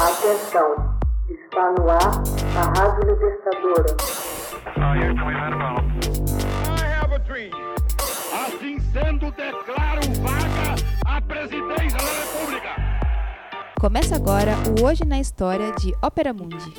Atenção, está no ar a Rádio Libertadora. Assim sendo, declaro vaga a presidência da República. Começa agora o Hoje na História de Ópera Mundi.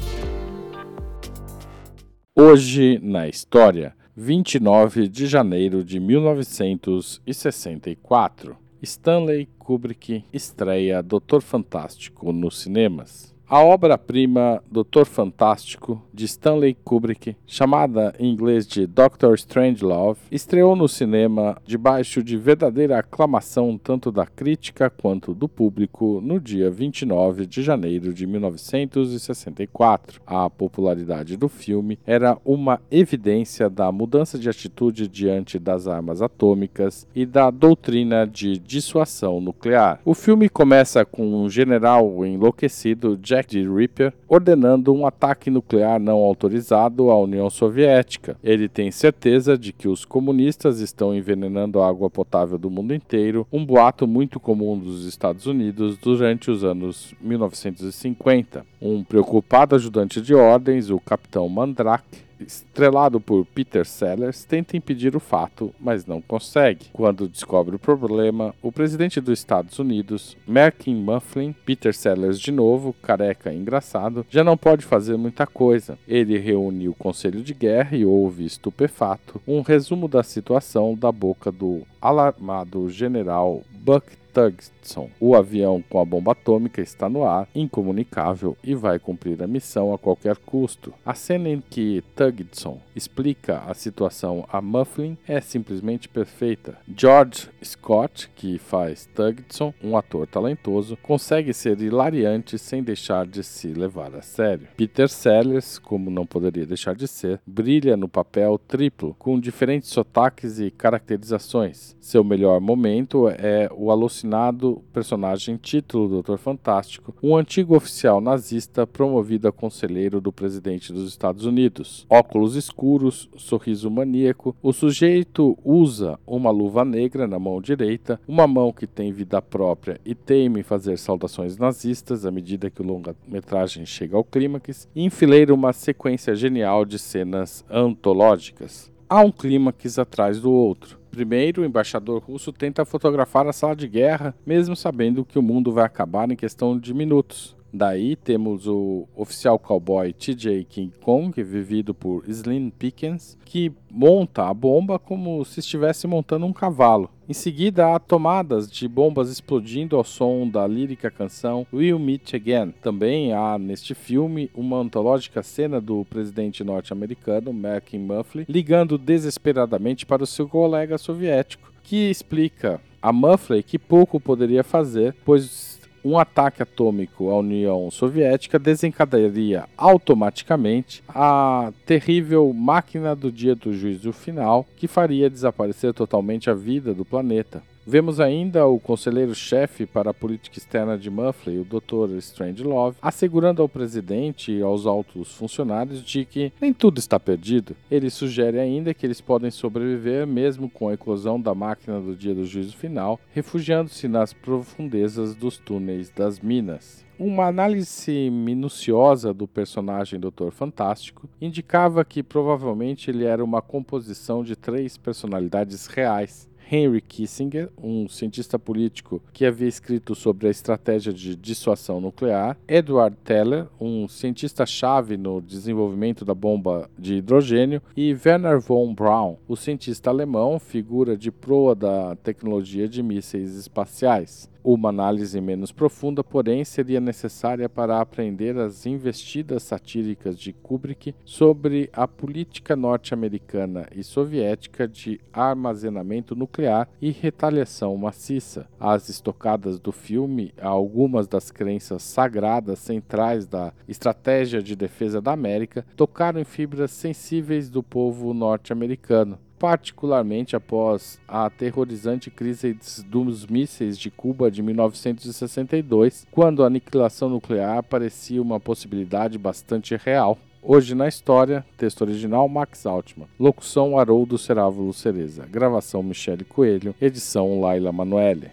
Hoje na História, 29 de janeiro de 1964. Stanley Kubrick estreia Doutor Fantástico nos cinemas. A obra-prima Doutor Fantástico, de Stanley Kubrick, chamada em inglês de Doctor Strangelove, estreou no cinema debaixo de verdadeira aclamação tanto da crítica quanto do público no dia 29 de janeiro de 1964. A popularidade do filme era uma evidência da mudança de atitude diante das armas atômicas e da doutrina de dissuasão nuclear. O filme começa com um general enlouquecido, Jack Jack the Ripper ordenando um ataque nuclear não autorizado à União Soviética. Ele tem certeza de que os comunistas estão envenenando a água potável do mundo inteiro, um boato muito comum dos Estados Unidos durante os anos 1950. Um preocupado ajudante de ordens, o capitão Mandrake, estrelado por Peter Sellers, tenta impedir o fato, mas não consegue. Quando descobre o problema, o presidente dos Estados Unidos, Merkin Mufflin, Peter Sellers de novo, careca e engraçado, já não pode fazer muita coisa. Ele reúne o conselho de guerra e ouve estupefato um resumo da situação da boca do alarmado general Buck Tugson. O avião com a bomba atômica está no ar, incomunicável e vai cumprir a missão a qualquer custo. A cena em que Tugson explica a situação a Mufflin é simplesmente perfeita. George Scott, que faz Tugson, um ator talentoso, consegue ser hilariante sem deixar de se levar a sério. Peter Sellers, como não poderia deixar de ser, brilha no papel triplo, com diferentes sotaques e caracterizações. Seu melhor momento é o alucinado personagem título do Doutor Fantástico, um antigo oficial nazista promovido a conselheiro do presidente dos Estados Unidos. Óculos escuros, sorriso maníaco, o sujeito usa uma luva negra na mão direita, uma mão que tem vida própria e teme fazer saudações nazistas à medida que o longa-metragem chega ao clímax, e enfileira uma sequência genial de cenas antológicas. Há um clímax atrás do outro. Primeiro, o embaixador russo tenta fotografar a sala de guerra, mesmo sabendo que o mundo vai acabar em questão de minutos. Daí temos o oficial cowboy TJ King Kong, vivido por Slim Pickens, que monta a bomba como se estivesse montando um cavalo. Em seguida, há tomadas de bombas explodindo ao som da lírica canção We'll Meet Again. Também há neste filme uma antológica cena do presidente norte-americano, Malcolm Muffley, ligando desesperadamente para o seu colega soviético, que explica a Muffley que pouco poderia fazer, pois um ataque atômico à União Soviética desencadearia automaticamente a terrível máquina do dia do juízo final que faria desaparecer totalmente a vida do planeta. Vemos ainda o conselheiro-chefe para a política externa de Muffley, o Dr. Strangelove, assegurando ao presidente e aos altos funcionários de que nem tudo está perdido. Ele sugere ainda que eles podem sobreviver mesmo com a eclosão da máquina do dia do juízo final, refugiando-se nas profundezas dos túneis das minas. Uma análise minuciosa do personagem Doutor Fantástico indicava que provavelmente ele era uma composição de três personalidades reais, Henry Kissinger, um cientista político que havia escrito sobre a estratégia de dissuasão nuclear, Edward Teller, um cientista-chave no desenvolvimento da bomba de hidrogênio, e Werner von Braun, o cientista alemão, figura de proa da tecnologia de mísseis espaciais. Uma análise menos profunda, porém, seria necessária para aprender as investidas satíricas de Kubrick sobre a política norte-americana e soviética de armazenamento nuclear e retaliação maciça. As estocadas do filme a algumas das crenças sagradas centrais da estratégia de defesa da América tocaram em fibras sensíveis do povo norte-americano particularmente após a aterrorizante crise dos mísseis de Cuba de 1962, quando a aniquilação nuclear parecia uma possibilidade bastante real. Hoje na História, texto original Max Altman, locução Haroldo Cerávulo Cereza, gravação Michele Coelho, edição Laila Manoeli.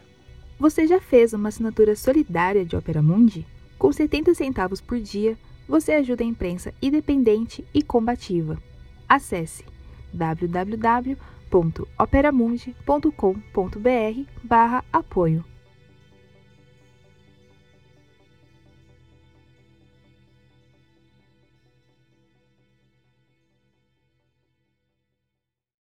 Você já fez uma assinatura solidária de Opera Mundi? Com 70 centavos por dia, você ajuda a imprensa independente e combativa. Acesse www.operamundi.com.br barra apoio.